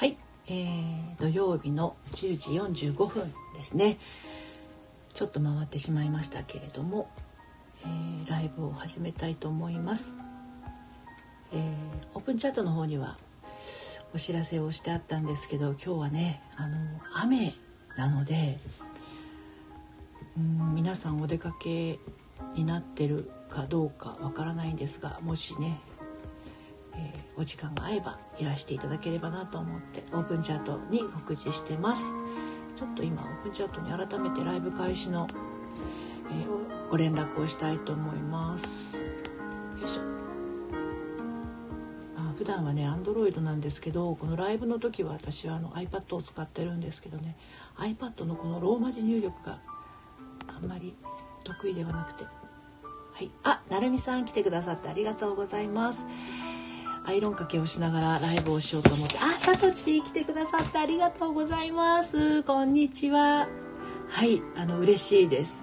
はい、えー、土曜日の10時45分ですね。ちょっと回ってしまいましたけれども、えー、ライブを始めたいと思います、えー、オープンチャットの方にはお知らせをしてあったんですけど今日はねあの雨なのでうん皆さんお出かけになってるかどうかわからないんですがもしねえー、お時間が合えばいらしていただければなと思ってオープンチャットに告知してます。ちょっと今オープンチャットに改めてライブ開始の、えー、ご連絡をしたいと思います。よいしょ。あ普段はね Android なんですけどこのライブの時は私はあの iPad を使ってるんですけどね iPad のこのローマ字入力があんまり得意ではなくて。はい、あ、なるみさん来てくださってありがとうございます。アイロンかけをしながらライブをしようと思って。あさとち来てくださってありがとうございます。こんにちは。はいあの嬉しいです。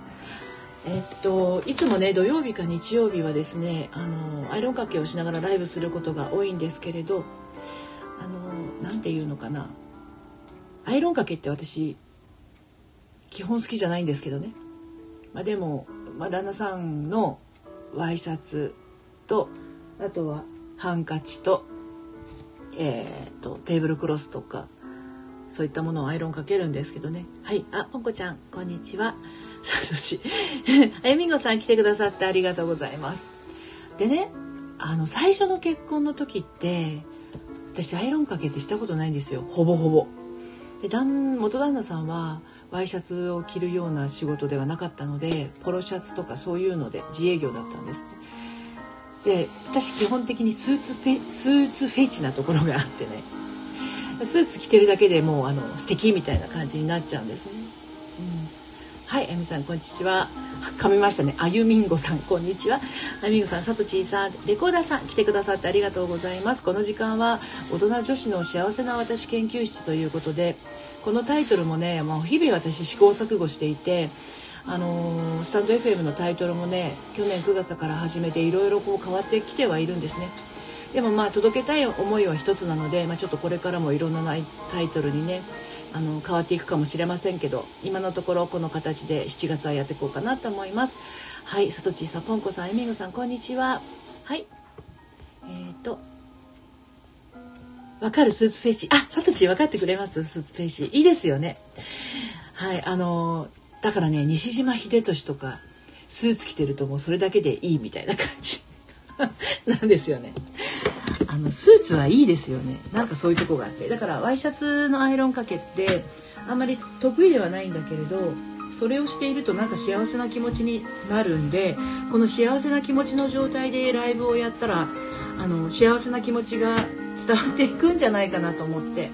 えっといつもね土曜日か日曜日はですねあのアイロンかけをしながらライブすることが多いんですけれどあのなんていうのかな。アイロンかけって私基本好きじゃないんですけどね、まあ、でも、まあ、旦那さんのワイシャツとあとはハンカチと,、えーと、テーブルクロスとかそういったものをアイロンかけるんですけどね。はい。あポンコちゃんこんにちは。さとしあゆみんごさん来てくださってありがとうございます。でねあの最初の結婚の時って私アイロンかけてしたことないんですよ。ほぼほぼ。で旦元旦那さんはワイシャツを着るような仕事ではなかったのでポロシャツとかそういうので自営業だったんですで私基本的にスーツフェスーツフェチなところがあってねスーツ着てるだけでもうあの素敵みたいな感じになっちゃうんですね。うん、はい、あゆみさんこんにちは。噛みましたね。あゆみんごさんこんにちは。あゆみんごさん、さとちーさん、レコーダーさん来てくださってありがとうございます。この時間は大人女子の幸せな私研究室ということで、このタイトルもね、もう日々私試行錯誤していて。あのー、スタンド FM のタイトルもね去年9月から始めていろいろこう変わってきてはいるんですね。でもまあ届けたい思いは一つなので、まあ、ちょっとこれからもいろんなタイトルにねあの変わっていくかもしれませんけど今のところこの形で7月はやっていこうかなと思います。はいさとちさぽんこさんえみぐさんこんにちは。はい。えっ、ー、とわかるスーツフェチあさとち分かってくれます？スーツフェチいいですよね。はいあのだからね西島秀俊とかスーツ着てるともうそれだけでいいみたいな感じ。なんですよね。あのスーツはいいですよね。なんかそういうとこがあって。だからワイシャツのアイロンかけってあんまり得意ではないんだけれどそれをしているとなんか幸せな気持ちになるんでこの幸せな気持ちの状態でライブをやったらあの幸せな気持ちが伝わっていくんじゃないかなと思って。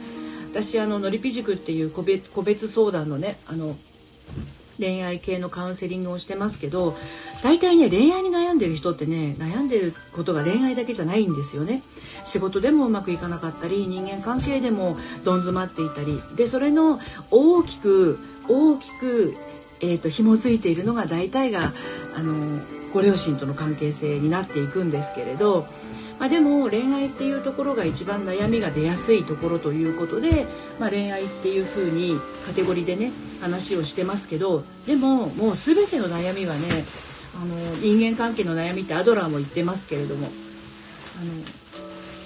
私あののりぴ塾っていう個別個別相談のねあの恋愛系のカウンセリングをしてますけど大体ね恋愛に悩んでる人ってね悩んでることが恋愛だけじゃないんですよね。仕事でもうまくいかなかったり人間関係でもどん詰まっていたりでそれの大きく大きく、えーと、紐づいているのが大体があのご両親との関係性になっていくんですけれどまあ、でも恋愛っていうところが一番悩みが出やすいところということで、まあ、恋愛っていうふうにカテゴリーでね話をしてますけどでももう全ての悩みはねあの人間関係の悩みってアドラーも言ってますけれどもあの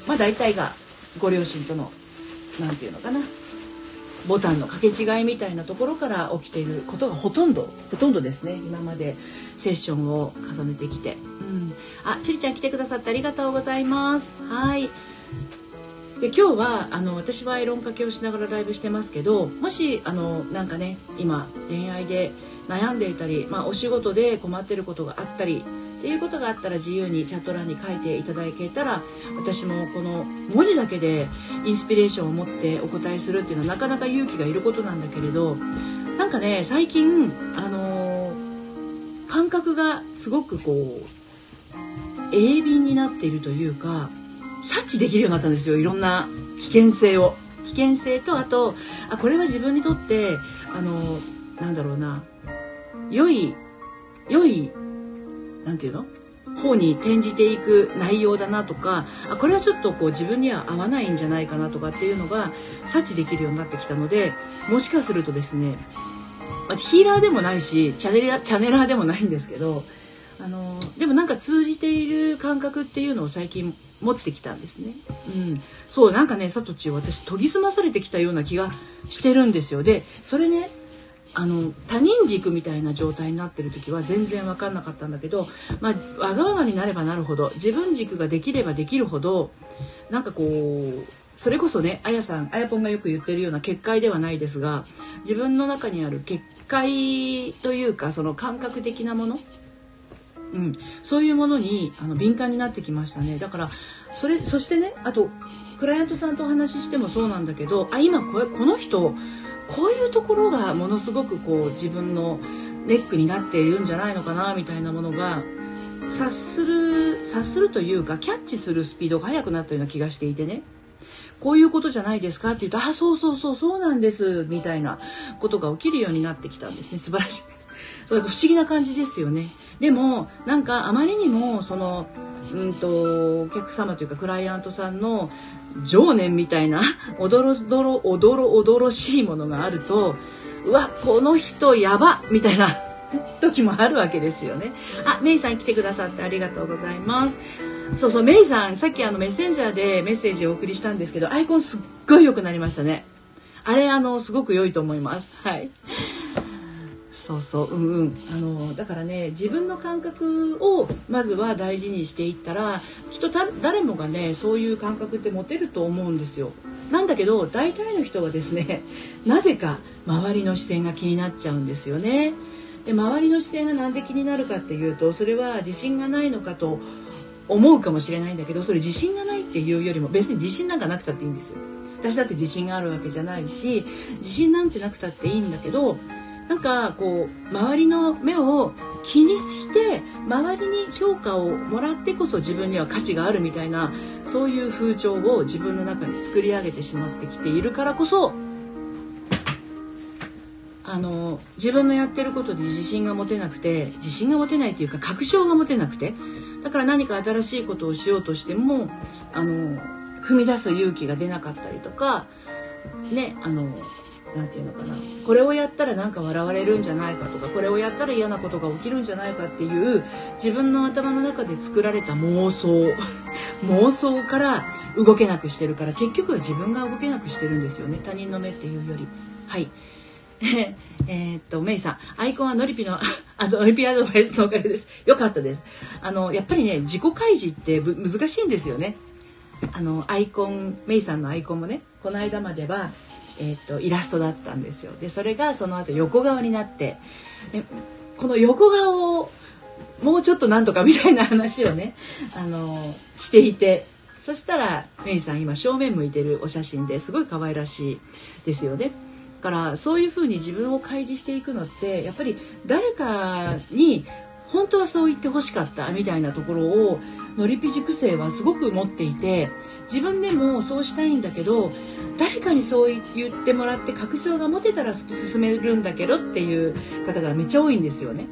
まあ大体がご両親との何て言うのかなボタンの掛け違いみたいなところから起きていることがほとんどほとんどですね。今までセッションを重ねてきて、うん、あちりちゃん来てくださってありがとうございます。はい。で今日はあの私はアイロンかけをしながらライブしてますけどもしあのなんかね今恋愛で悩んでいたり、まあ、お仕事で困ってることがあったりっていうことがあったら自由にチャット欄に書いていただけたら私もこの文字だけでインスピレーションを持ってお答えするっていうのはなかなか勇気がいることなんだけれどなんかね最近あのー、感覚がすごくこう鋭敏になっているというか察知できるようになったんですよいろんな危険性を。危険性とあとあこれは自分にとってあのなんだろうな良い良いなんていうの？方に転じていく内容だなとかあこれはちょっとこう自分には合わないんじゃないかなとかっていうのが察知できるようになってきたのでもしかするとですねヒーラーでもないしチャネラチャネラーでもないんですけどあのでもなんか通じている感覚っていうのを最近持ってきたんですね。うん、そうなんかねサトチ私研ぎ澄まされてきたような気がしてるんですよ。でそれねあの他人軸みたいな状態になってる時は全然分かんなかったんだけど、まあ、わがままになればなるほど自分軸ができればできるほどなんかこうそれこそねあやさんあやぽんがよく言ってるような結界ではないですが自分の中にある結界というかその感覚的なもの、うん、そういうものにあの敏感になってきましたね。だからそれそしてねあとクライアントさんとお話ししてもそうなんだけどあ今これこの人こういうところがものすごくこう自分のネックになっているんじゃないのかなみたいなものが察する察するというかキャッチするスピードが速くなったような気がしていてねこういうことじゃないですかって言うと「あそうそうそうそうなんです」みたいなことが起きるようになってきたんですね素晴らしい。そう不思議な感じですよね。でもなんかあまりにもそのうんとお客様というかクライアントさんの情念みたいなおどろどろおどろおどろしいものがあるとうわこの人やばみたいな 時もあるわけですよね。あ、メイさん来てくださってありがとうございます。そうそう、メイさん、さっきあのメッセンジャーでメッセージをお送りしたんですけど、アイコンすっごい良くなりましたね。あれ、あの、すごく良いと思います。はい。そうそううんうんあのだからね自分の感覚をまずは大事にしていったら人誰もがねそういう感覚って持てると思うんですよ。なんだけど大体の人はですね なぜか周りの視線が気になっちゃうんですよね。で周りの視線が何で気になるかっていうとそれは自信がないのかと思うかもしれないんだけどそれ自信がないっていうよりも別に自信なんかなくたっていいんですよ。私だって自信があるわけじゃないし自信なんてなくたっていいんだけどなんかこう周りの目を気にして周りに評価をもらってこそ自分には価値があるみたいなそういう風潮を自分の中に作り上げてしまってきているからこそあの自分のやってることで自信が持てなくて自信が持てないというか確証が持てなくてだから何か新しいことをしようとしてもあの踏み出す勇気が出なかったりとかねあの何て言うのかなこれをやったらなんか笑われるんじゃないかとかこれをやったら嫌なことが起きるんじゃないかっていう自分の頭の中で作られた妄想 妄想から動けなくしてるから結局は自分が動けなくしてるんですよね他人の目っていうより。はい えっと、メイさん、アイコンはノリピの、あの、ノリピアドバイスのおかげです。よかったです。あの、やっぱりね、自己開示って難しいんですよね。あの、アイコン、メイさんのアイコンもね、この間までは、えーと、イラストだったんですよでそれがその後横顔になってでこの横顔をもうちょっとなんとかみたいな話をね あのしていてそしたらメイさん今正面向いてるお写真ですごい可愛らしいですよね。だからそういうふうに自分を開示していくのってやっぱり誰かに本当はそう言ってほしかったみたいなところをのりぴ塾生はすごく持っていて自分でもそうしたいんだけど誰かにそう言ってもらって確証が持てたら進めるんだけどっていう方がめっちゃ多いんですよね。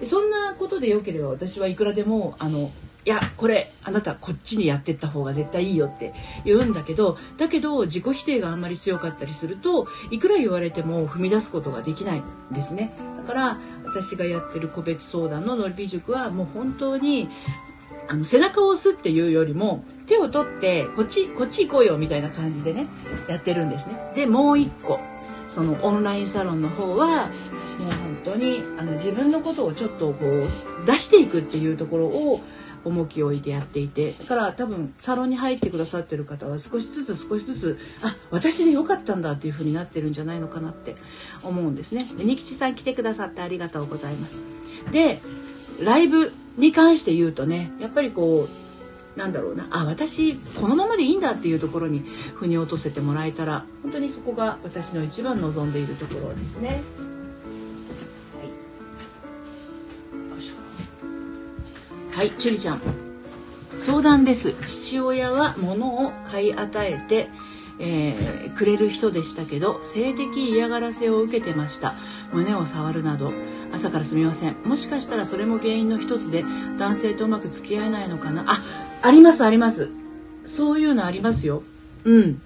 でそんなことでよければ私はいくらでもあのいやこれあなたこっちにやってった方が絶対いいよって言うんだけどだけど自己否定があんまり強かったりするといくら言われても踏み出すことができないんですねだから私がやってる個別相談ののりび塾はもう本当にあの背中を押すっていうよりも手を取ってこっちこっち行こうよみたいな感じでねやってるんですね。でもう一個そのオンラインサロンの方はもう本当にあの自分のことをちょっとこう出していくっていうところを重きを置いてやっていてだから多分サロンに入ってくださってる方は少しずつ少しずつあ私でよかったんだっていう風になってるんじゃないのかなって思うんですね。で二吉さん来てくださってありがとうございます。でライブに関して言うとねやっぱりこうなんだろうなあ私このままでいいんだっていうところに腑に落とせてもらえたら本当にそこが私の一番望んでいるところですね。はい、チュリちゃん。相談です。父親は物を買い与えて、えー、くれる人でしたけど性的嫌がらせを受けてました。胸を触るなど朝からすみません。もしかしたらそれも原因の一つで男性とうまく付き合えないのかな。あありますあります。そういうのありますよ。うん。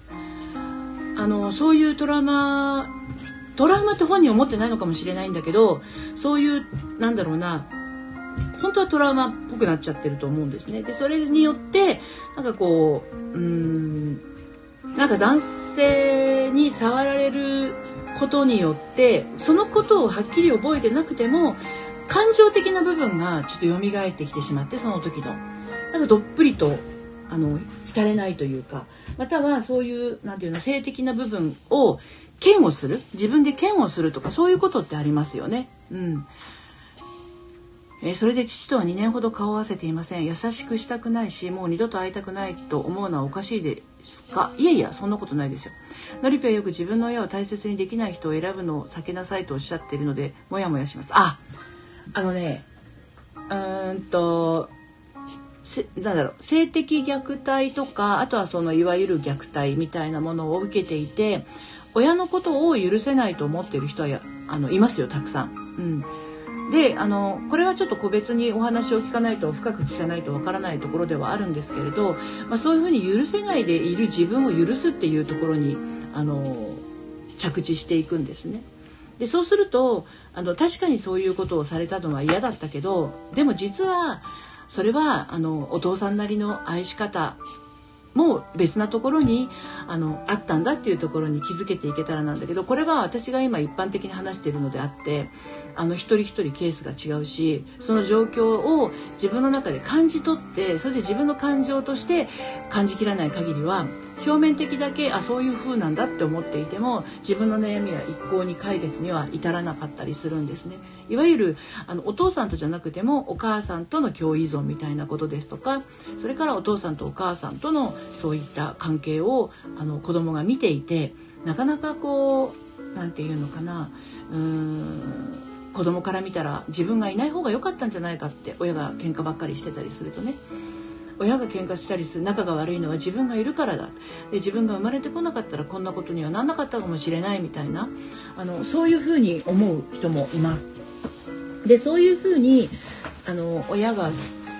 あのそういうトラウマトラウマって本人思ってないのかもしれないんだけどそういうなんだろうな本当はトラウマっぽくなっちゃってると思うんですね。でそれによってなんかこううんなんか男性に触られることによってそのことをはっきり覚えてなくても感情的な部分がちょっと蘇ってきてしまってその時の。なんかどっぷりとあの浸れないというかまたはそういうなんていうの性的な部分を嫌悪する？自分で嫌悪するとかそういうことってありますよね。うん。えー、それで父とは2年ほど顔を合わせていません。優しくしたくないしもう二度と会いたくないと思うのはおかしいですか？いやいやそんなことないですよ。のりぴはよく自分の親を大切にできない人を選ぶのを避けなさいとおっしゃっているのでモヤモヤします。ああのねうーんとせなんだろう性的虐待とかあとはそのいわゆる虐待みたいなものを受けていて親のことを許せないと思っている人はやあのいますよたくさん。うん、であのこれはちょっと個別にお話を聞かないと深く聞かないとわからないところではあるんですけれど、まあ、そういうふうに許せないでいる自分を許すっていうところにあの着地していくんですね。でそうするとあの確かにそういうことをされたのは嫌だったけどでも実はそれはあのお父さんなりの愛し方もう別なところにあのあったんだっていうところに気づけていけたらなんだけどこれは私が今一般的に話しているのであってあの一人一人ケースが違うしその状況を自分の中で感じ取ってそれで自分の感情として感じきらない限りは表面的だけあそういう風なんだって思っていても自分の悩みは一向に解決には至らなかったりするんですね。いわゆるあのお父さんとじゃなくてもお母さんとの共依存みたいなことですとかそれからお父さんとお母さんとのそういった関係をあの子供が見ていてなかなかこう何て言うのかなうーん子供から見たら自分がいない方が良かったんじゃないかって親が喧嘩ばっかりしてたりするとね親が喧嘩したりする仲が悪いのは自分がいるからだ。で自分が生まれてこなかったらこんなことにはなんなかったかもしれないみたいな。あのそういうふうに思う人もいます。でそういうふうにあの親が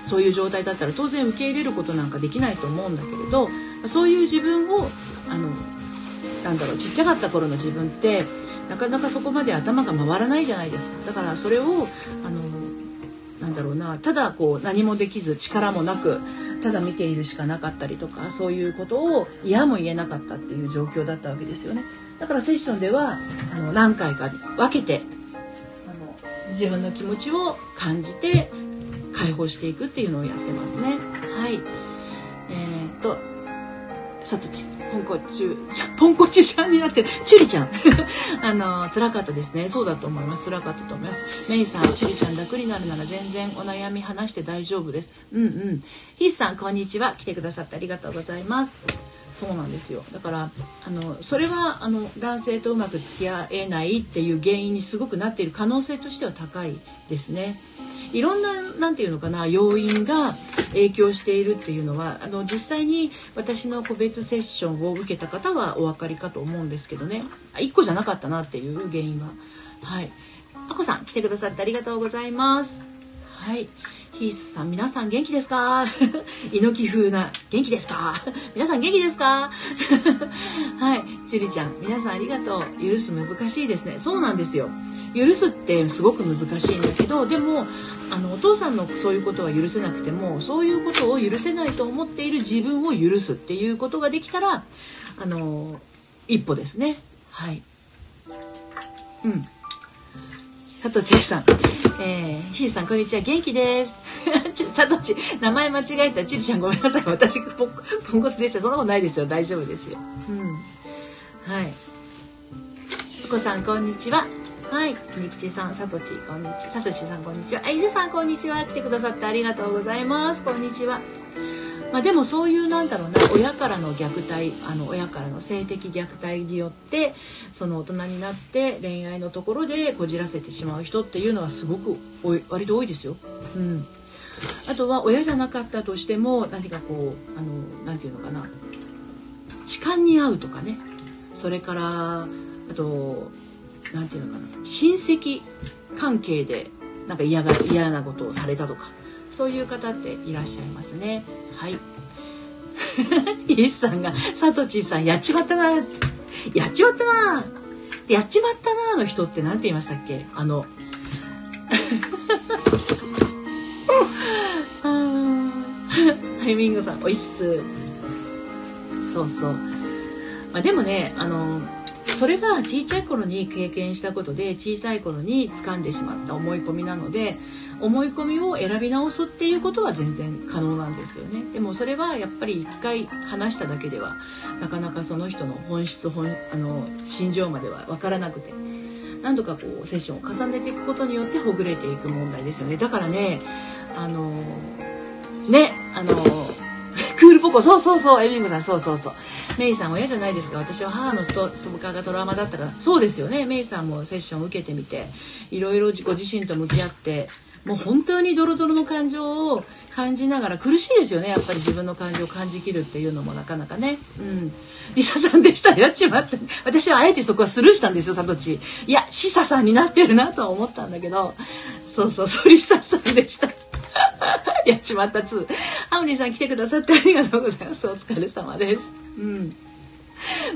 そういう状態だったら当然受け入れることなんかできないと思うんだけれどそういう自分をあのなんだろうちっちゃかった頃の自分ってなかなかそこまで頭が回らないじゃないですか。だからそれをあのなんだろうなただこう何もできず力もなくただ見ているしかなかったりとかそういうことを嫌も言えなかったっていう状況だったわけですよね。だからセッションではあの何回か分けてあの自分の気持ちを感じて解放していくっていうのをやってますね。はい。えー、っとさとちポンコチポンコチちゃんになってる。チュリちゃん。あの辛かったですね。そうだと思います。辛かったと思います。メイさんチュリちゃん楽になるなら全然お悩み話して大丈夫です。うんうん。ヒスさんこんにちは。来てくださってありがとうございます。そうなんですよ。だからあのそれはあの男性とうまく付き合えないっていう原因にすごくなっている可能性としては高いですね。いろんな何て言うのかな要因が影響しているっていうのはあの実際に私の個別セッションを受けた方はお分かりかと思うんですけどね1個じゃなかったなっていう原因は。はいあこさん来てくださってありがとうございます。はいヒースさん、皆さん元気ですか？猪木風な、元気ですか？皆さん元気ですか？はい。ちりちゃん、皆さんありがとう。許す難しいですね。そうなんですよ。許すってすごく難しいんだけど、でも、あの、お父さんのそういうことは許せなくても、そういうことを許せないと思っている自分を許すっていうことができたら、あの、一歩ですね。はい。うん。佐藤千恵さん。えー、ひーさん、こんにちは。元気です。さ とち、名前間違えた。ちりちゃん、ごめんなさい。私、ポンポンコツでした。そんなことないですよ。大丈夫ですよ。うん。はい。お子さん、こんにちは。はい。みきちさん、さとち、こんにちは。さとちさん、こんにちは。あ、いずさん、こんにちは。来てくださってありがとうございます。こんにちは。まあ、でもそういうなんだろうな親からの虐待あの親からの性的虐待によってその大人になって恋愛のところでこじらせてしまう人っていうのはすごくおい割と多いですよ。うん、あとは親じゃなかったとしても何かこうあのなんていうのかな痴漢に遭うとかねそれからあと何て言うのかな。親戚関係でなんか嫌が嫌なことをされたとかそういう方っていらっしゃいますね。はい。イエスさんが「サトチーさんやっちまったな」やっちまったな」やっちまったな」の人って何て言いましたっけ？あの ハイミングさんおいっす。そうそう。まあでもねあのそれが小さい頃に経験したことで小さい頃に掴んでしまった思い込みなので思い込みを選び直すっていうことは全然可能なんですよね。でもそれはやっぱり一回話しただけではなかなかその人の本質本あの心情までは分からなくて何度かこうセッションを重ねていくことによってほぐれていく問題ですよね。だからねあのねあのクールポコ。そうそうそう。エミングさん。そうそうそう。メイさんは嫌じゃないですか。私は母のストーカーがトラウマだったから。そうですよね。メイさんもセッション受けてみて。いろいろご自身と向き合って。もう本当にドロドロの感情を感じながら。苦しいですよね。やっぱり自分の感情を感じきるっていうのもなかなかね。うん。リサさんでした。やっちまって私はあえてそこはスルーしたんですよサトチ。いやシサさんになってるなとは思ったんだけど。そうそうそう。リサさんでした。やっちまった2。ハムリーさん来てくださってありがとうございます。お疲れ様です。うん。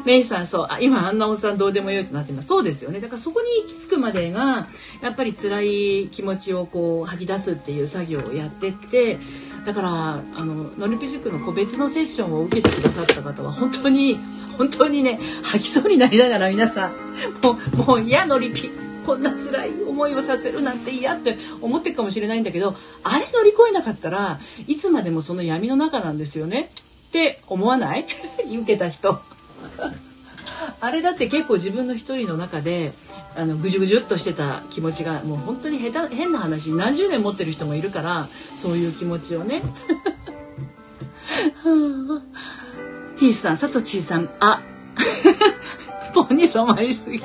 メイさん、そう、あ今あんなおっさんどうでもよいとなってます。そうですよね。だからそこに行き着くまでが、やっぱり辛い気持ちをこう吐き出すっていう作業をやってって、だから、あの、ノリピ塾の個別のセッションを受けてくださった方は本当に、本当にね、吐きそうになりながら皆さん、もう、もう、いや、ノリピ。こんな辛い思いをさせるなんて嫌って思ってるかもしれないんだけどあれ乗り越えなかったらいつまでもその闇の中なんですよね。って思わない？受けた人。あれだって結構自分の一人の中であのぐじゅぐじゅっとしてた気持ちがもう本当に下手変な話何十年持ってる人もいるからそういう気持ちをね。ヒースさん、サトチーさん、あ、ポンに染まりすぎ。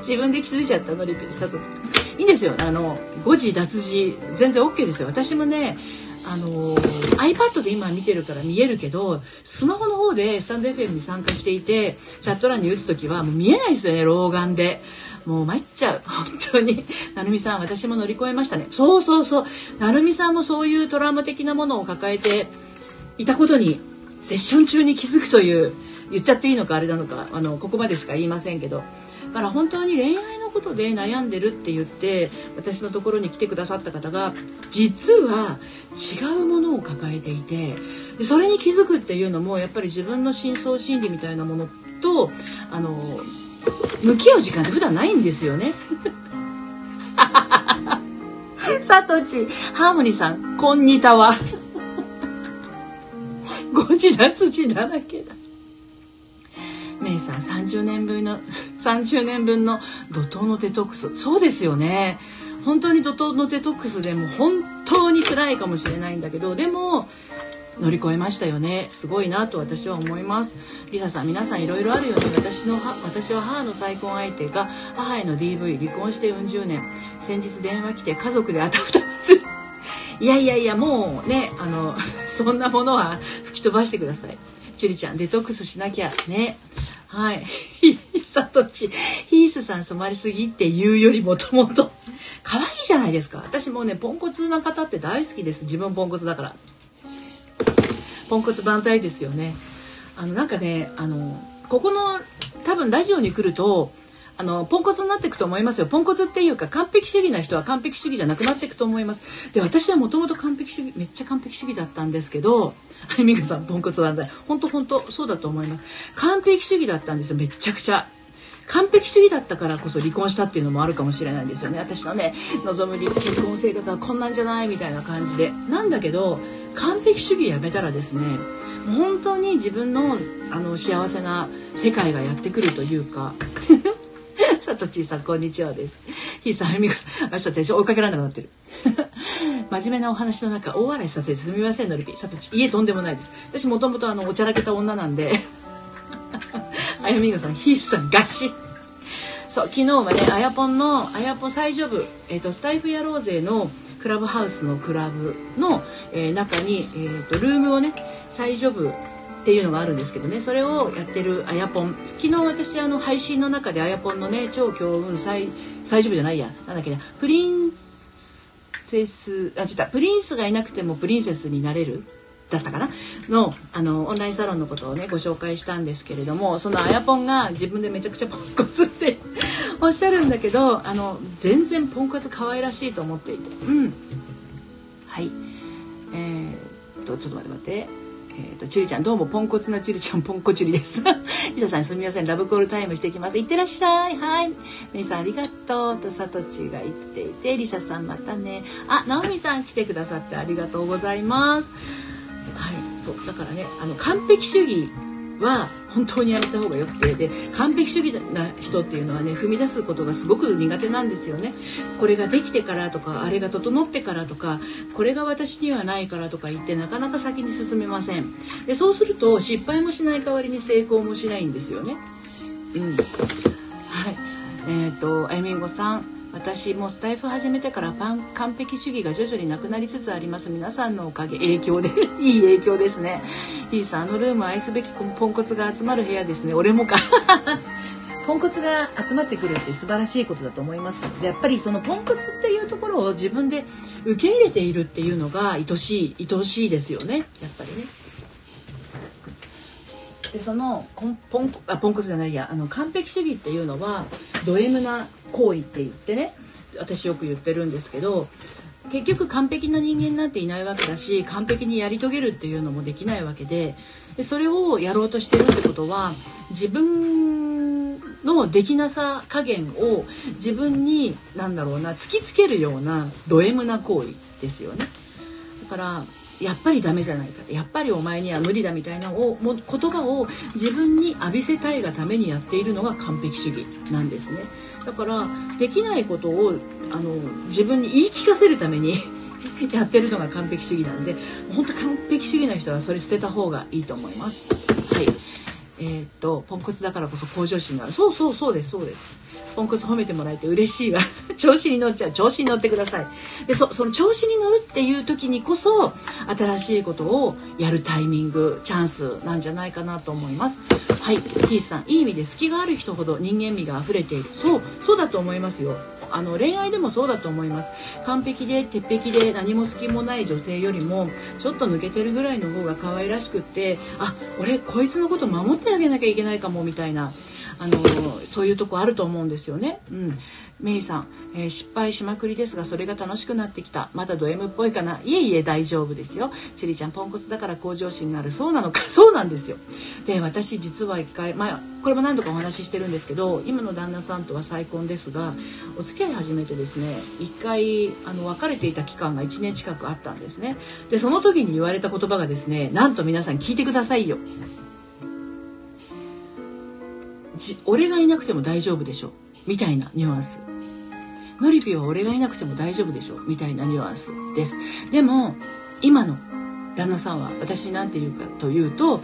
自分で気づいちゃったのリピ佐藤さんいいんですよあの誤字脱字全然 OK ですよ私もねあの iPad で今見てるから見えるけどスマホの方でスタンド FM に参加していてチャット欄に打つ時はもう見えないですよね老眼で。もう参っちゃう。本当に。なるみさん、私も乗り越えましたね。そうそうそう。なるみさんもそういうトラウマ的なものを抱えていたことに、セッション中に気づくという、言っちゃっていいのかあれなのか、あの、ここまでしか言いませんけど、から本当に恋愛のことで悩んでるって言って私のところに来てくださった方が実は違うものを抱えていてでそれに気づくっていうのもやっぱり自分の深層心理みたいなものとあの向き合う時間って普段ないんですよね。サトチハーモニーさんこんにたは。ご自立ちだらけだ。メイさん30年分の 30年分の怒涛のデトックス。そうですよね。本当に怒涛のデトックスでも本当に辛いかもしれないんだけどでも乗り越えましたよね。すごいなと私は思います。リサさん皆さんいろいろあるよね。私の私は母の再婚相手が母への DV 離婚して40年。先日電話来て家族であたふたす。る いやいやいやもうねあの そんなものは吹き飛ばしてください。ちゅりちゃんデトックスしなきゃねはい。さとち、ヒースさん染まりすぎって言うよりもともと、可愛いじゃないですか。私もね、ポンコツな方って大好きです。自分ポンコツだから。ポンコツ万歳ですよね。あの、なんかね、あの、ここの、多分ラジオに来ると、あの、ポンコツになっていくと思いますよ。ポンコツっていうか、完璧主義な人は完璧主義じゃなくなっていくと思います。で、私はもともと完璧主義、めっちゃ完璧主義だったんですけど、はい、ミカさん、ポンコツ万歳。本当本当そうだと思います。完璧主義だったんですよ、めちゃくちゃ。完璧主義だったからこそ離婚したっていうのもあるかもしれないんですよね。私のね、望む結婚生活はこんなんじゃないみたいな感じで。なんだけど、完璧主義やめたらですね、本当に自分のあの幸せな世界がやってくるというか。さとちさん、こんにちはです。ひいさんあゆ、みこさん、明日手帳追いかけられなくなってる。真面目なお話の中大笑いさせてすみませんのりぴさとち家とんでもないです私もともとあのおちゃらけた女なんで あやみがさんヒーさんガシそう昨日はねあやぽんのあやぽん最上部、えーと、スタイフ野郎勢のクラブハウスのクラブの、えー、中に、えーと、ルームをね最上部っていうのがあるんですけどね。それをやってるあやぽん昨日私あの配信の中であやぽんのね超強運最最上部じゃないや。なんだっけな。プリンセスあ違った。プリンスがいなくてもプリンセスになれる。だったかな。のあのオンラインサロンのことをねご紹介したんですけれどもそのあやぽんが自分でめちゃくちゃポンコツって おっしゃるんだけどあの全然ポンコツ可愛らしいと思っていて。うん。はい。えー、っとちょっと待って待って。えっ、ー、と、チュリちゃん、どうも、ポンコツなチュリちゃん、ポンコチュリです。リサさん、すみません、ラブコールタイムしていきます。いってらっしゃい。はい。メイさん、ありがとう。と、サトチが言っていて、リサさん、またね。あ、ナオミさん、来てくださってありがとうございます。はい、そう、だからね、あの、完璧主義は本当にやめた方がよくてで完璧主義な人っていうのはね踏み出すことがすごく苦手なんですよね。これができてからとかあれが整ってからとかこれが私にはないからとか言ってなかなか先に進めません。でそうすると失敗もしない代わりに成功もしないんですよね。うん、はいえっ、ー、とあゆみんごさん私もスタイフ始めてからパン完璧主義が徐々になくなりつつあります。皆さんのおかげ影響で。いい影響ですね。いいさあのルーム愛すべきポンコツが集まる部屋ですね。俺もか。ポンコツが集まってくるって素晴らしいことだと思います。でやっぱりそのポンコツっていうところを自分で受け入れているっていうのが愛しい愛しいですよね。やっぱりね。でそのポンポンあポンコツじゃないや。あの完璧主義っていうのはド M な行為って言ってね私よく言ってるんですけど結局完璧な人間なんていないわけだし完璧にやり遂げるっていうのもできないわけででそれをやろうとしてるってことは自分のできなさ加減を自分に何だろうな突きつけるようなド M な行為ですよね。だからやっぱりダメじゃないかやっぱりお前には無理だみたいなおも言葉を自分に浴びせたいがためにやっているのが完璧主義なんですね。だからできないことをあの自分に言い聞かせるために やってるのが完璧主義なんで本当完璧主義な人はそれ捨てた方がいいと思います。はいえー、っとポンコツだからこそ向上心がある。そうそうそうですそうです。ポンコツ褒めてもらえて嬉しいわ。調子に乗っちゃう。調子に乗ってください。でそその調子に乗るっていう時にこそ新しいことをやるタイミングチャンスなんじゃないかなと思います。はいヒースさん。いい意味で隙がある人ほど人間味が溢れている。そうそうだと思いますよ。あの恋愛でもそうだと思います完璧で鉄壁で何も隙もない女性よりもちょっと抜けてるぐらいの方が可愛らしくってあ俺こいつのこと守ってあげなきゃいけないかもみたいなあのそういうとこあると思うんですよね。うん、メイさん、えー、失敗しまくりですがそれが楽しくなってきた。まだド M っぽいかな？いえいえ大丈夫ですよ。チリちゃんポンコツだから向上心がある。そうなのか？そうなんですよ。で私実は一回まあこれも何度かお話ししてるんですけど今の旦那さんとは再婚ですがお付き合い始めてですね一回あの別れていた期間が1年近くあったんですね。でその時に言われた言葉がですねなんと皆さん聞いてくださいよ。俺がいなくても大丈夫でしょ？みたいなニュアンス。ノリピは俺がいなくても大丈夫でしょみたいなニュアンスですでも今の旦那さんは私に何て言うかというと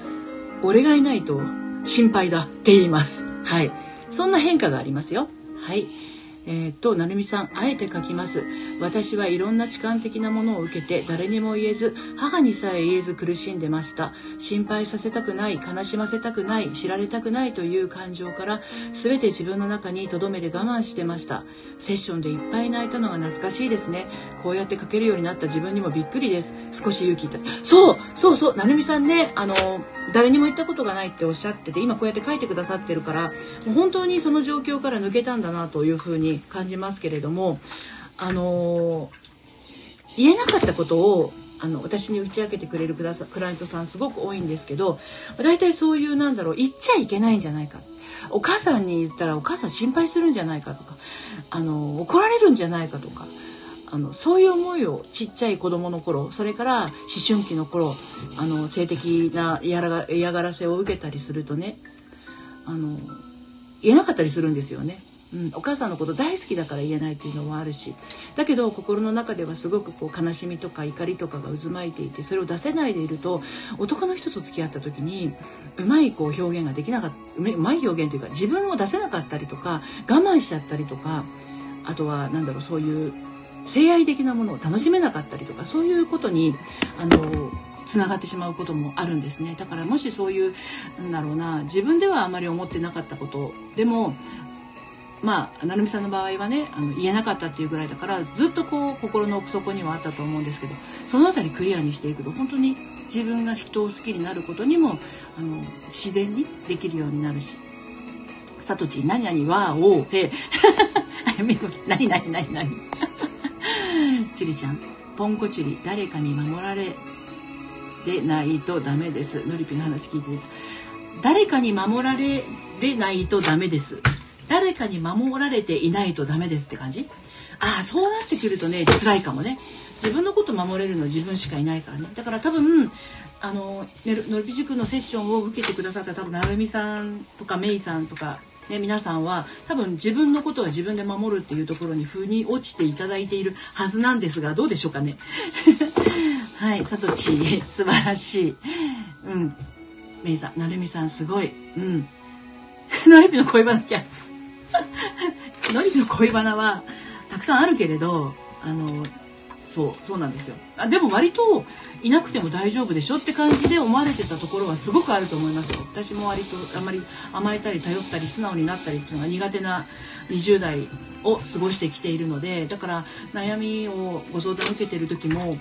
俺がいないと心配だって言いますはいそんな変化がありますよはいえー、っと、なるみさん、あえて書きます。私はいろんな痴漢的なものを受けて、誰にも言えず、母にさえ言えず苦しんでました。心配させたくない、悲しませたくない、知られたくないという感情から、全て自分の中に留めで我慢してました。セッションでいっぱい泣いたのが懐かしいですね。こうやって書けるようになった自分にもびっくりです。少し勇気いた。そうそうそう、なるみさんね、あの、誰にも言ったことがないっておっしゃってて、今こうやって書いてくださってるから、もう本当にその状況から抜けたんだなというふうに感じますけれども、あの、言えなかったことをあの私に打ち明けてくれるクライアントさんすごく多いんですけど大体そういうなんだろう言っちゃいけないんじゃないかお母さんに言ったらお母さん心配するんじゃないかとかあの怒られるんじゃないかとかあのそういう思いをちっちゃい子どもの頃それから思春期の頃あの性的な嫌が嫌がらせを受けたりするとねあの言えなかったりするんですよね。うん、お母さんのこと大好きだから言えないっていうのもあるし。だけど心の中ではすごくこう悲しみとか怒りとかが渦巻いていてそれを出せないでいると男の人と付き合った時にうまいこう表現ができなかったうまい表現というか自分を出せなかったりとか我慢しちゃったりとかあとは何だろうそういう性愛的なものを楽しめなかったりとかそういうことにあのつながってしまうこともあるんですね。だからもしそういうなんだろうな自分ではあまり思ってなかったことでもまあ成美さんの場合はねあの言えなかったっていうぐらいだからずっとこう心の奥底にはあったと思うんですけどその辺りクリアにしていくと本当に自分が人を好きになることにもあの自然にできるようになるし「さとち何々はおうへ」みこさん何何何何ちりちゃんポンコチリ誰かに守られでないとダメです。のりぴの話聞いて誰かに守られれないとダメです。誰かに守られていないとダメですって感じ？ああそうなってくるとね辛いかもね。自分のこと守れるのは自分しかいないからね。だから多分あののりぴ塾のセッションを受けてくださった多分なるみさんとかめいさんとかね、皆さんは多分自分のことは自分で守るっていうところに腑に落ちていただいているはずなんですがどうでしょうかね。はいさとち素晴らしい。うん。めいさんなるみさんすごい。うん。のりぴの恋バナきゃ のりの恋バナはたくさんあるけれどあのそうそうなんですよ。あでも割といなくても大丈夫でしょって感じで思われてたところはすごくあると思いますよ。私も割とあまり甘えたり頼ったり素直になったりっていうのが苦手な20代を過ごしてきているのでだから悩みをご相談受けてる時も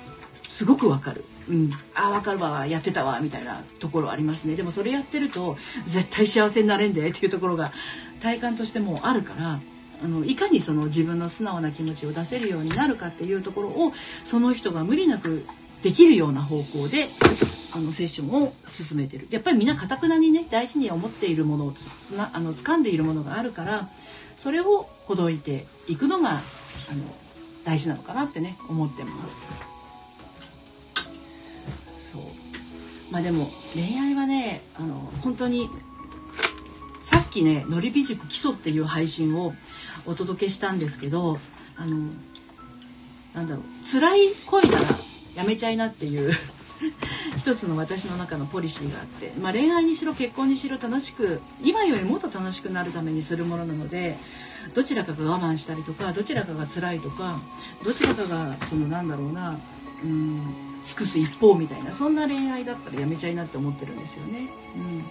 すごくわかる。うん、あ分かるわやってたわみたいなところありますねでもそれやってると絶対幸せになれんでっていうところが体感としてもあるからあのいかにその自分の素直な気持ちを出せるようになるかっていうところをその人が無理なくできるような方向であのセッションを進めてるやっぱりみんなかたくなにね大事に思っているものをつつなあの掴んでいるものがあるからそれをほどいていくのがあの大事なのかなってね思ってます。そう。まあでも恋愛はねあの本当にさっきね「のりび塾基礎」っていう配信をお届けしたんですけどあのなんだろう辛い恋ならやめちゃいなっていう 一つの私の中のポリシーがあって、まあ、恋愛にしろ結婚にしろ楽しく今よりもっと楽しくなるためにするものなのでどちらかが我慢したりとかどちらかが辛いとかどちらかがそのなんだろうなうん尽くす一方みたいなそんな恋愛だったらやめちゃいなって思ってるんですよね。うん。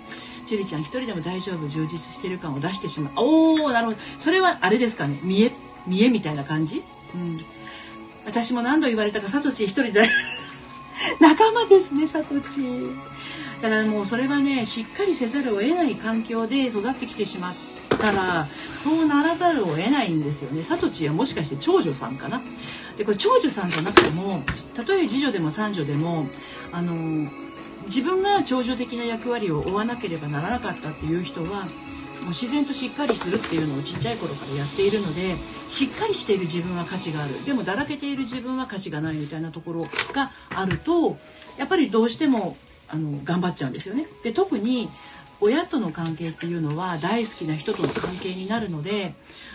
チュリちゃん一人でも大丈夫充実してる感を出してしまう。おおなるほど。それはあれですかね。見え見えみたいな感じ、うん、私も何度言われたかサトチ一人で。仲間ですねサトチだからもうそれはねしっかりせざるを得ない環境で育ってきてしまったらそうならざるを得ないんですよね。サトチはもしかして長女さんかな？でこれ長女さんじゃなくてもたとえ次女でも三女でもあの自分が長女的な役割を負わなければならなかったっていう人はもう自然としっかりするっていうのをちっちゃい頃からやっているのでしっかりしている自分は価値があるでもだらけている自分は価値がないみたいなところがあるとやっぱりどうしてもあの頑張っちゃうんですよね。で特に親との関係っていうのは大好きな人との関係になるので、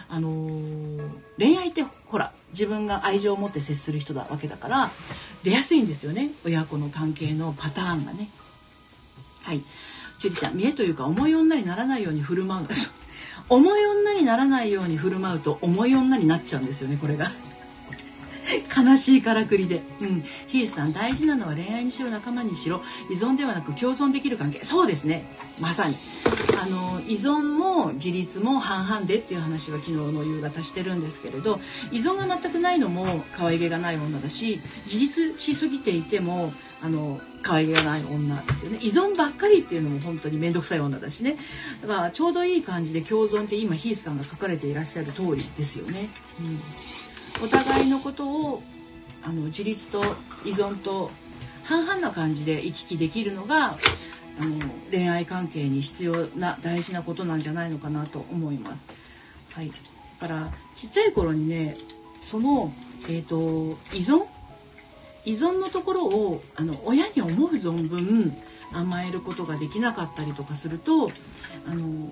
あのー、恋愛ってほら自分が愛情を持って接する人だわけだから出やすいんですよね。親子の関係のパターンがね。はい。ちゅりちゃん見えというか重い女にならないように振る舞う。重い女にならないように振る舞うと重い女になっちゃうんですよねこれが。悲しいからくりで。うん。ヒースさん、大事なのは恋愛にしろ仲間にしろ、依存ではなく共存できる関係。そうですね。まさに。あの、依存も自立も半々でっていう話は昨日の夕方してるんですけれど、依存が全くないのも可愛げがない女だし、自立しすぎていても、あの、可愛げがない女ですよね。依存ばっかりっていうのも本当に面倒くさい女だしね。だからちょうどいい感じで共存って今ヒースさんが書かれていらっしゃる通りですよね。うんお互いのことをあの自立と依存と半々な感じで行き来できるのがあの恋愛関係に必要な大事なことなんじゃないのかなと思います。はい、だからちっちゃい頃にねその、えーと、依存？依存のところをあの親に思う存分甘えることができなかったりとかするとあの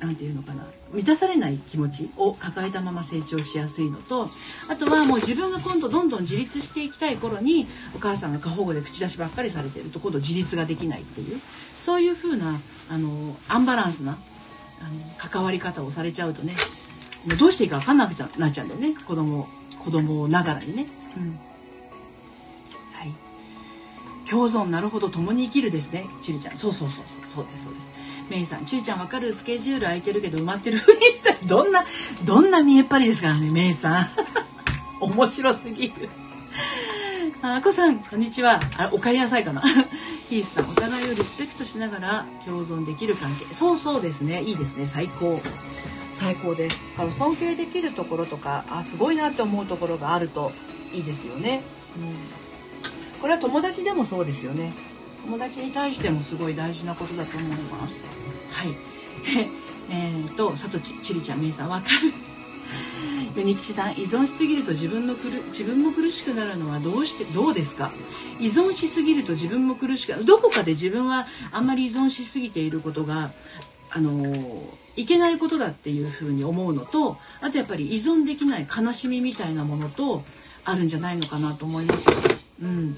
何て言うのかな。満たされない気持ちを抱えたまま成長しやすいのとあとはもう自分が今度どんどん自立していきたい頃にお母さんが過保護で口出しばっかりされてると今度自立ができないっていうそういう風なあのアンバランスなあの関わり方をされちゃうとねもうどうしていいか分かんなくなっちゃうんだよね。子供子供ながらにね。うん。共存なるほど共に生きるですねちゅりちゃん。そうそうそうそう。そうですそうです。メイさんちゅりちゃんわかる？スケジュール空いてるけど埋まってるふうにしたらどんなどんな見えっ張りですからねメイさん。面白すぎる。あこさんこんにちは。あお帰りなさいかな。ヒースさんお互いをリスペクトしながら共存できる関係。そうそうですね。いいですね。最高。最高です。あの尊敬できるところとかあすごいなって思うところがあるといいですよね、うん、これは友達でもそうですよね友達に対してもすごい大事なことだと思います。はい。えーと、さとち、ちりちゃん、めいさん、わかる。米吉さん依存しすぎると自分のくる自分も苦しくなるのはどうしてどうですか？依存しすぎると自分も苦しくどこかで自分はあんまり依存しすぎていることがあのいけないことだっていうふうに思うのとあとやっぱり依存できない悲しみみたいなものとあるんじゃないのかなと思います。うん。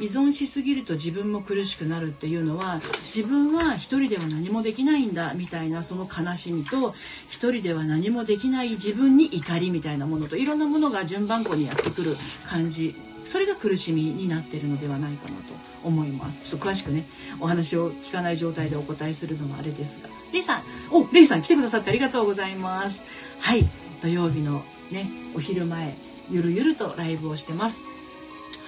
依存しすぎると自分も苦しくなるっていうのは自分は一人では何もできないんだみたいなその悲しみと一人では何もできない自分に怒りみたいなものといろんなものが順番こにやってくる感じ。それが苦しみになってるのではないかなと。思います。ちょっと詳しくねお話を聞かない状態でお答えするのはあれですが。レイさん。おレイさん来てくださってありがとうございます。はい。土曜日のねお昼前ゆるゆるとライブをしてます。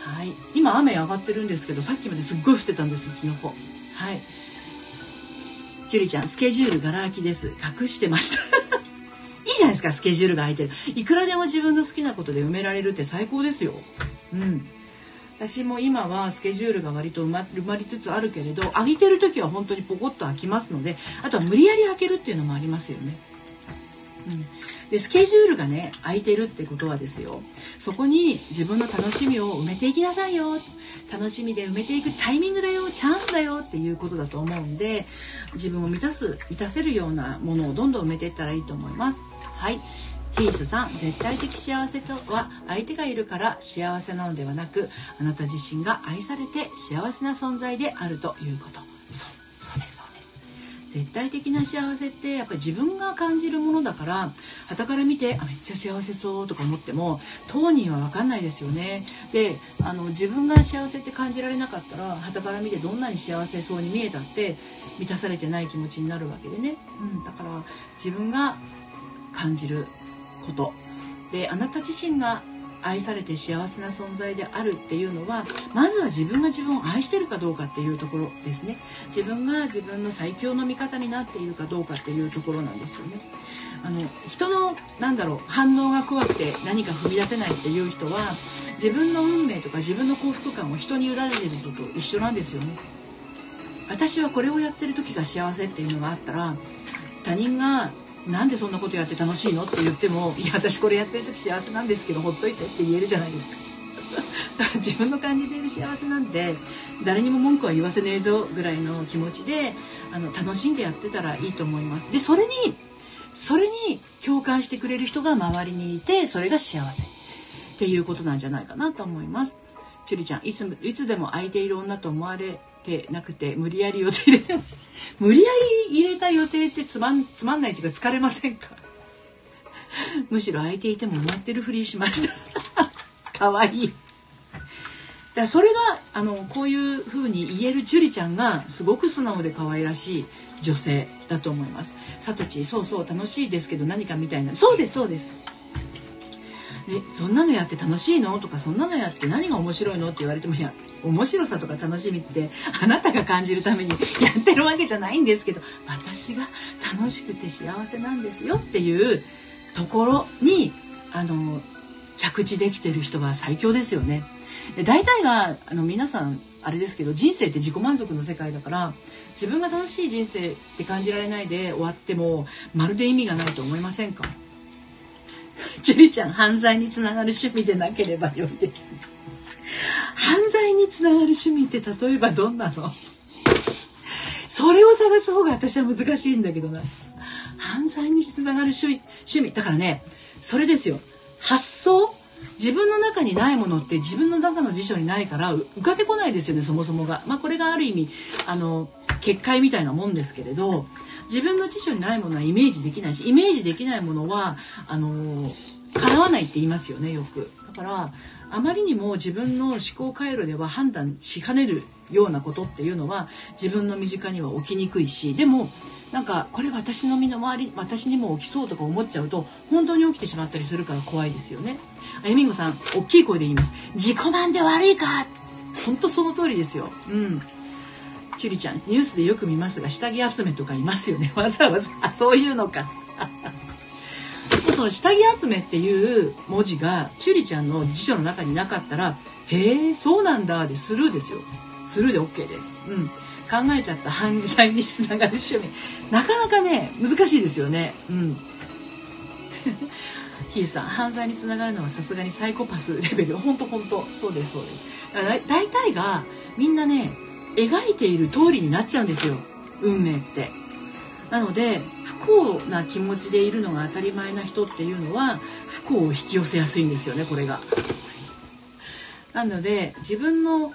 はい。今雨上がってるんですけどさっきまですっごい降ってたんですうちの方はい。ジュリちゃんスケジュールがら空きです。隠してました。いいじゃないですかスケジュールが空いてる。いくらでも自分の好きなことで埋められるって最高ですよ。うん。私も今はスケジュールが割と埋まりつつあるけれど上げてる時は本当にポコッと空きますのであとは無理やり開けるっていうのもありますよね。うん、でスケジュールがね空いてるってことはですよ。そこに自分の楽しみを埋めていきなさいよ。楽しみで埋めていくタイミングだよ。チャンスだよっていうことだと思うんで自分を満たす満たせるようなものをどんどん埋めていったらいいと思います。はい。ヒースさん絶対的幸せとは相手がいるから幸せなのではなくあなた自身が愛されて幸せな存在であるということ。そう。絶対的な幸せってやっぱり自分が感じるものだから傍から見てあめっちゃ幸せそうとか思っても当人は分かんないですよね。であの自分が幸せって感じられなかったら傍から見てどんなに幸せそうに見えたって満たされてない気持ちになるわけでね、うん、だから自分が感じること。であなた自身が愛されて幸せな存在であるっていうのはまずは自分が自分を愛してるかどうかっていうところですね。自分が自分の最強の味方になっているかどうかっていうところなんですよね。あの人のなんだろう反応が怖くて何か踏み出せないっていう人は自分の運命とか自分の幸福感を人に委ねてるのと一緒なんですよね。私はこれをやってる時が幸せっていうのがあったら他人がなんでそんなことやって楽しいのって言ってもいや私これやってる時幸せなんですけどほっといてって言えるじゃないですか。自分の感じている幸せなんて誰にも文句は言わせねえぞぐらいの気持ちであの楽しんでやってたらいいと思います。でそれにそれに共感してくれる人が周りにいてそれが幸せっていうことなんじゃないかなと思います。チュリちゃんいついつでも空いている女と思われてなくて無理やり予定入れてます 無理やり入れた予定ってつまんつまんないっていうか疲れませんか？むしろ空いていても埋まってるふりしました。かわいい。だからそれがあのこういうふうに言える樹里ちゃんがすごく素直で可愛らしい女性だと思います。さとちそうそう楽しいですけど何かみたいな。そうですそうです。でそんなのやって楽しいの？とかそんなのやって何が面白いの？って言われてもいや面白さとか楽しみってあなたが感じるためにやってるわけじゃないんですけど私が楽しくて幸せなんですよっていうところにあの着地できてる人が最強ですよね。で大体があの皆さんあれですけど人生って自己満足の世界だから自分が楽しい人生って感じられないで終わってもまるで意味がないと思いませんか？ジュリちゃん犯罪につながる趣味でなければ良いです。犯罪につながる趣味って例えばどんなの？それを探す方が私は難しいんだけどな。犯罪につながる趣味、だからね、それですよ。発想自分の中にないものって自分の中の辞書にないから浮かべこないですよね、そもそもが。まあこれがある意味、あの、結界みたいなもんですけれど、自分の辞書にないものはイメージできないし、イメージできないものは、あの、叶わないって言いますよね、よく。だから、あまりにも自分の思考回路では判断しかねるようなことっていうのは自分の身近には起きにくいしでもなんかこれ私の身の回り私にも起きそうとか思っちゃうと本当に起きてしまったりするから怖いですよね。あゆみんごさん大きい声で言います。自己満で悪いか本当その通りですよ。うん。チュリちゃんニュースでよく見ますが下着集めとかいますよね。わざわざあそういうのか。その下着集めっていう文字がチュリちゃんの辞書の中になかったらへえそうなんだでスルーですよ。スルーで OK です。うん。考えちゃった犯罪につながる趣味。なかなかね難しいですよね。うん。ヒーさん犯罪につながるのはさすがにサイコパスレベル。本当本当そうですそうです。だから大体がみんなね描いている通りになっちゃうんですよ。運命って。なので不幸な気持ちでいるのが当たり前な人っていうのは不幸を引き寄せやすいんですよねこれが。なので自分の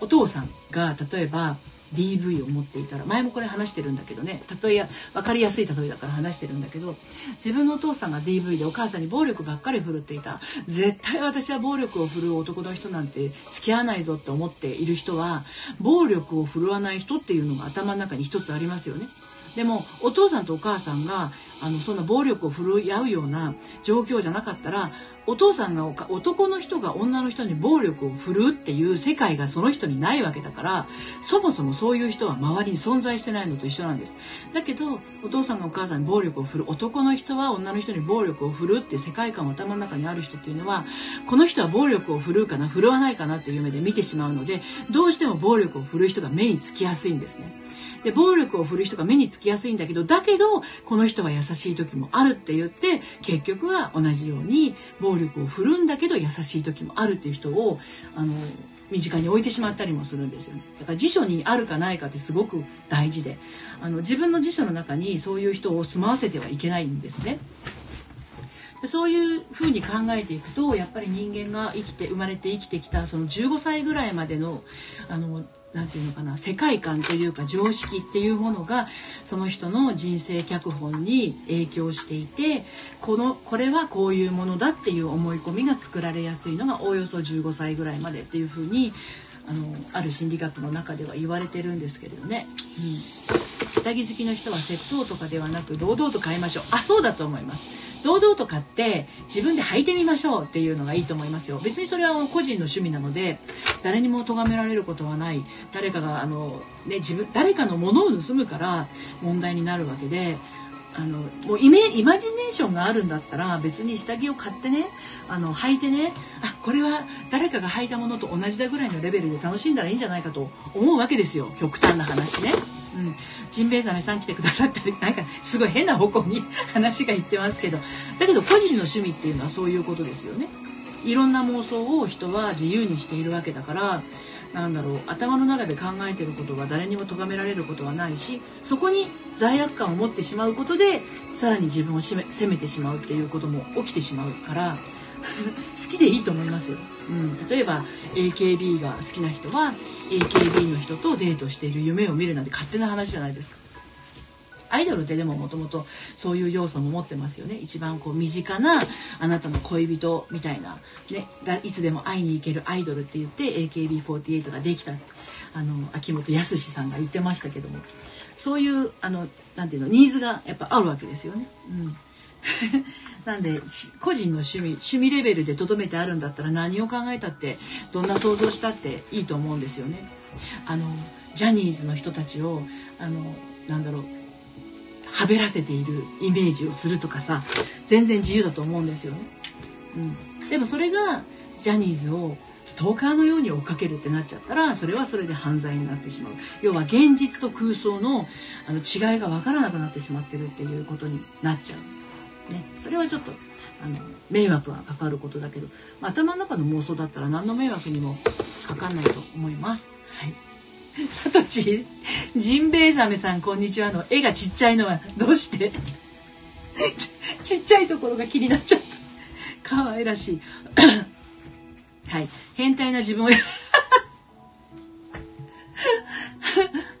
お父さんが例えば DV を持っていたら前もこれ話してるんだけどね例え分かりやすい例えだから話してるんだけど自分のお父さんが DV でお母さんに暴力ばっかり振るっていた。絶対私は暴力を振るう男の人なんて付き合わないぞって思っている人は暴力を振るわない人っていうのが頭の中に一つありますよね。でもお父さんとお母さんがあのそんな暴力を振るい合うような状況じゃなかったらお父さんが男の人が女の人に暴力を振るうっていう世界がその人にないわけだからそもそもそういう人は周りに存在してないのと一緒なんです。だけどお父さんがお母さんに暴力を振る男の人は女の人に暴力を振るうっていう世界観を頭の中にある人っていうのはこの人は暴力を振るうかな振るわないかなっていう目で見てしまうのでどうしても暴力を振るう人が目につきやすいんですね。で暴力を振る人が目につきやすいんだけどだけどこの人は優しい時もあるって言って結局は同じように暴力を振るんだけど優しい時もあるっていう人をあの身近に置いてしまったりもするんですよねだから辞書にあるかないかってすごく大事であの自分の辞書の中にそういう人を住まわせてはいけないんですね。そういうふうに考えていくとやっぱり人間が生きて生まれて生きてきたその15歳ぐらいまでのあの何て言うのかな世界観というか常識っていうものがその人の人生脚本に影響していてこのこれはこういうものだっていう思い込みが作られやすいのがおおよそ15歳ぐらいまでっていうふうにあのある心理学の中では言われてるんですけれどね。うん。下着好きの人は窃盗とかではなく堂々と買いましょう。あそうだと思います。堂々と買って自分で履いてみましょうっていうのがいいと思いますよ。別にそれは個人の趣味なので誰にも咎められることはない。誰かがあの、ね、自分誰かのものを盗むから問題になるわけであのもうイメイマジネーションがあるんだったら別に下着を買ってねあの履いてねあこれは誰かが履いたものと同じだぐらいのレベルで楽しんだらいいんじゃないかと思うわけですよ。極端な話ね。うん、ジンベエザメさん来てくださったり なんかすごい変な方向に 話がいってますけどだけど個人の趣味っていうのはそういうことですよね。いろんな妄想を人は自由にしているわけだからなんだろう頭の中で考えてることが誰にも咎められることはないしそこに罪悪感を持ってしまうことでさらに自分を責めてしまうっていうことも起きてしまうから 好きでいいと思いますよ、うん、例えば AKB が好きな人は AKB の人とデートしている夢を見るなんて勝手な話じゃないですか。アイドルってでももともとそういう要素も持ってますよね。一番こう身近なあなたの恋人みたいな、ね、いつでも会いに行けるアイドルって言って AKB48 ができた。あの秋元康さんが言ってましたけども。そういうあのなていうのニーズがやっぱあるわけですよね。うん。なんで個人の趣味趣味レベルでとどめてあるんだったら何を考えたってどんな想像したっていいと思うんですよね。あのジャニーズの人たちをあのなんだろうはべらせているイメージをするとかさ全然自由だと思うんですよね。うん、でもそれがジャニーズをストーカーのように追っかけるってなっちゃったらそれはそれで犯罪になってしまう要は現実と空想のあの違いが分からなくなってしまってるっていうことになっちゃう。ね、それはちょっとあの迷惑がかかることだけど、まあ、頭の中の妄想だったら何の迷惑にもかかんないと思います。はい。さとち、ジンベエザメさんこんにちはの絵がちっちゃいのはどうして？ちっちゃいところが気になっちゃった。可愛らしい。はい。変態な自分を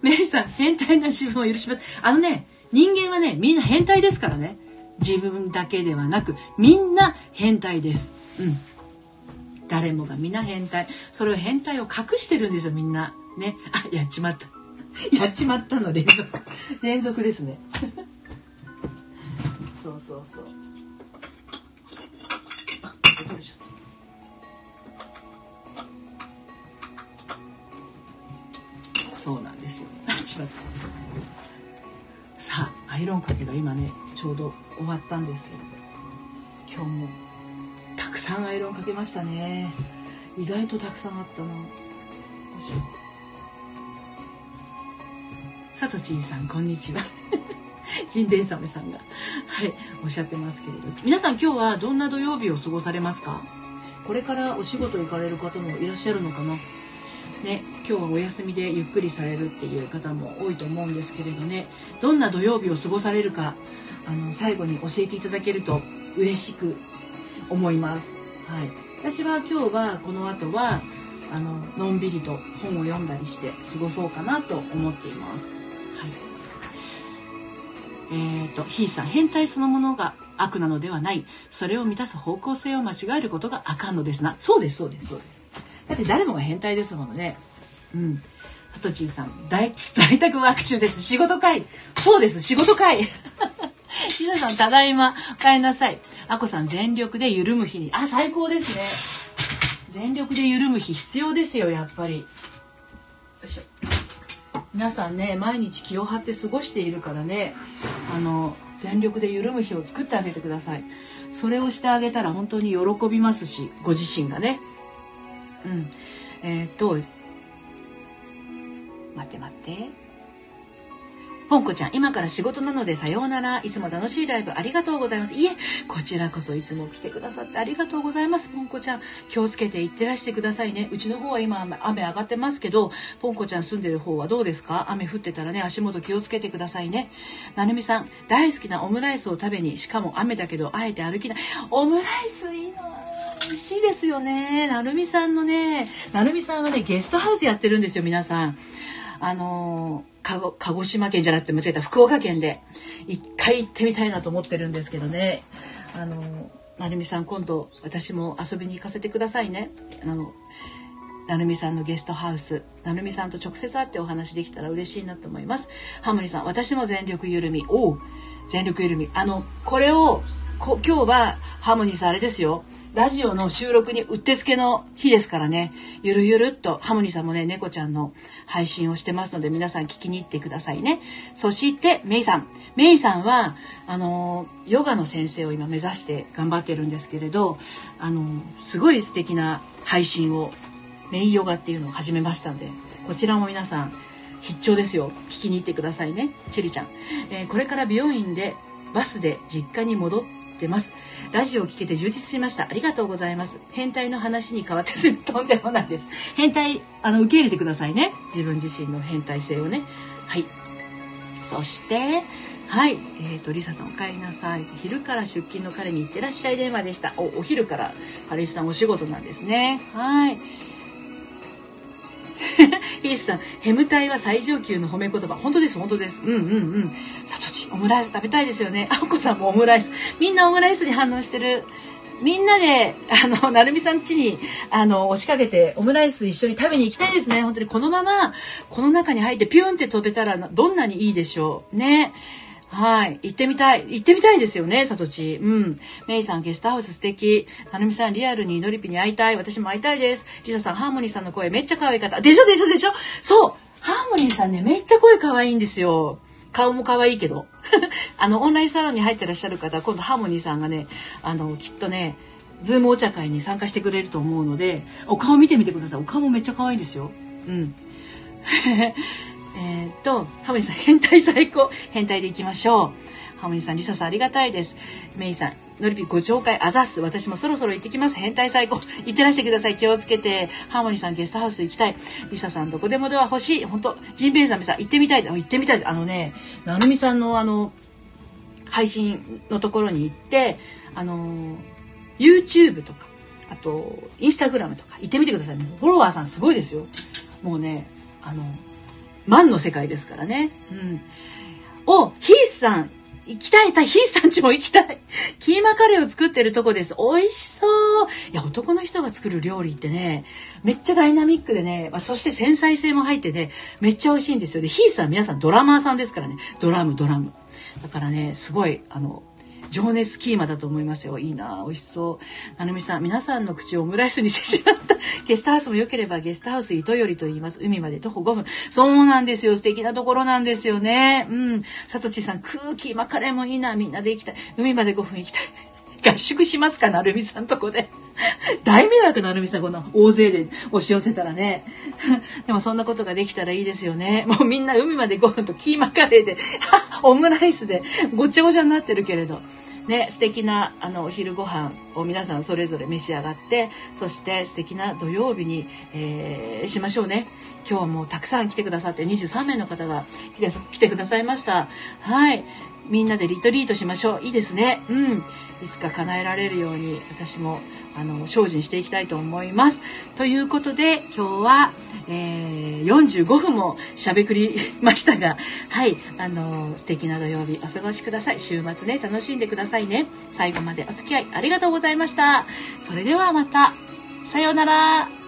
メイさん、変態な自分を許します。あのね、人間はね、みんな変態ですからね。自分だけではなくみんな変態です。うん。誰もが皆変態。それを変態を隠してるんですよ、みんな。ね。あ、やっちまった。やっちまったの連続。連続ですね。そうそうそう。あ、どうしよう。そうなんですよ。あ、ちまった。さあ、アイロンかけが今ね、ちょうど終わったんですけれど、今日もたくさんアイロンかけましたね。意外とたくさんあったな。さとちんさんこんにちは。ジンベエサメさんが。はいおっしゃってますけれど皆さん今日はどんな土曜日を過ごされますか？これからお仕事行かれる方もいらっしゃるのかな？ね今日はお休みでゆっくりされるっていう方も多いと思うんですけれどね。どんな土曜日を過ごされるかあの最後に教えていただけると嬉しく思います。はい。私は今日はこの後はあののんびりと本を読んだりして過ごそうかなと思っています。はい。えーと、ひいさん変態そのものが悪なのではない。それを満たす方向性を間違えることがあかんのですな。そうですそうですそうです。だって誰もが変態ですものね。うん。ハトチンさん在在宅ワーク中です。仕事会。そうです。仕事会。ひささんただいま。お帰りなさい。あこさん全力で緩む日に。あ最高ですね。全力で緩む日必要ですよやっぱり。よいしょ。皆さんね毎日気を張って過ごしているからね。あの全力で緩む日を作ってあげてください。それをしてあげたら本当に喜びますしご自身がね。うん。えー、っと待って待ってポンコちゃん、今から仕事なのでさようなら。いつも楽しいライブありがとうございます。いえ、こちらこそいつも来てくださってありがとうございます。ポンコちゃん、気をつけていってらしてくださいね。うちの方は今雨上がってますけど、ポンコちゃん住んでる方はどうですか？雨降ってたらね、足元気をつけてくださいね。なるみさん、大好きなオムライスを食べに、しかも雨だけど、あえて歩きない。オムライスいいな美味しいですよね。なるみさんのね、なるみさんはね、ゲストハウスやってるんですよ、皆さん。あのー鹿児島県じゃなくて間違えた福岡県で一回行ってみたいなと思ってるんですけどね。あのなるみさん今度私も遊びに行かせてくださいね。あのなるみさんのゲストハウス。なるみさんと直接会ってお話できたら嬉しいなと思います。ハモリさん私も全力緩み。おう全力緩み。あのこれをこ今日はハモニーさんあれですよ。ラジオの収録にうってつけの日ですからね、ゆるゆるっと、ハモニさんもね、猫ちゃんの配信をしてますので、皆さん聞きに行ってくださいね。そして、メイさん。メイさんは、あの、ヨガの先生を今目指して頑張ってるんですけれど、あの、すごい素敵な配信を、メイヨガっていうのを始めましたんで、こちらも皆さん、必聴ですよ。聞きに行ってくださいね。チュリちゃん。えー、これから美容院で、バスで実家に戻ってます。ラジオを聞けて充実しました。ありがとうございます。変態の話に変わってすぐとんでもないです。変態、あの、受け入れてくださいね。自分自身の変態性をね。はい。そして、はい。えっ、ー、と、リサさんお帰りなさい。昼から出勤の彼に行ってらっしゃい電話でした。お、お昼から彼氏さんお仕事なんですね。はい。ヒースさん、ヘムタイは最上級の褒め言葉。本当です、本当です。うんうんうん。さと、オムライス食べたいですよね。あおこさんもオムライス。みんなオムライスに反応してる。みんなで、あの、なるみさん家に、あの、押しかけて、オムライス一緒に食べに行きたいですね。本当にこのまま、この中に入ってピュンって飛べたら、どんなにいいでしょう。ね。はい。行ってみたい。行ってみたいですよね、さとち。うん。メイさん、ゲストハウス素敵。なるみさん、リアルにのりぴに会いたい。私も会いたいです。リサさん、ハーモニーさんの声めっちゃ可愛かった。でしょでしょでしょそうハーモニーさんね、めっちゃ声可愛いんですよ。顔も可愛いけど。あの、オンラインサロンに入ってらっしゃる方、今度ハーモニーさんがね、あの、きっとね、ズームお茶会に参加してくれると思うので、お顔見てみてください。お顔もめっちゃ可愛いですよ。うん。えっと、ハモニーさん、変態最高。変態でいきましょう。ハモニさん、リサさんありがたいです。メイさん、のりぴご紹介あざす。私もそろそろ行ってきます。変態最高。行ってらしてください。気をつけて。ハーモニーさんゲストハウス行きたい。リサさんどこでもドア欲しい。本当ジンベエザメさん行ってみたい。行ってみたい。あのね、なるみさんのあの、配信のところに行って、あの、YouTube とか、あと、インスタグラムとか行ってみてください。フォロワーさんすごいですよ。もうね、あの、万の世界ですからね。うん。お、ヒースさん、行きたい、ヒーさんちも行きたい。キーマカレーを作ってるとこです。美味しそう。いや、男の人が作る料理ってね、めっちゃダイナミックでね、まあ、そして繊細性も入ってね、めっちゃ美味しいんですよ。で、ヒーさん皆さんドラマーさんですからね。ドラム、ドラム。だからね、すごい、あの、情熱キーマだと思いますよ。いいな美味しそう。なるみさん、皆さんの口をオムライスにしてしまった。ゲストハウスも良ければゲストハウス糸よりと言います。海まで徒歩5分。そうなんですよ。素敵なところなんですよね。うん。さとちさん、空気マカレーもいいな。みんなで行きたい。海まで5分行きたい。合宿しますかなるみさんとこで。大迷惑なるみさん、この大勢で押し寄せたらね。でもそんなことができたらいいですよね。もうみんな海まで5分とキーマカレーで、オムライスでごちゃごちゃになってるけれど。ね、素敵なあのお昼ご飯を皆さんそれぞれ召し上がってそして素敵な土曜日に、えー、しましょうね。今日はもうたくさん来てくださって23名の方が来てくださいました。はい。みんなでリトリートしましょう。いいですね。うん。いつか叶えられるように私もあの精進していきたいと思います。ということで今日は、えー、45分もしゃべくりましたが はいあの素敵な土曜日お過ごしください。週末ね楽しんでくださいね。最後までお付き合いありがとうございました。それではまた。さようなら。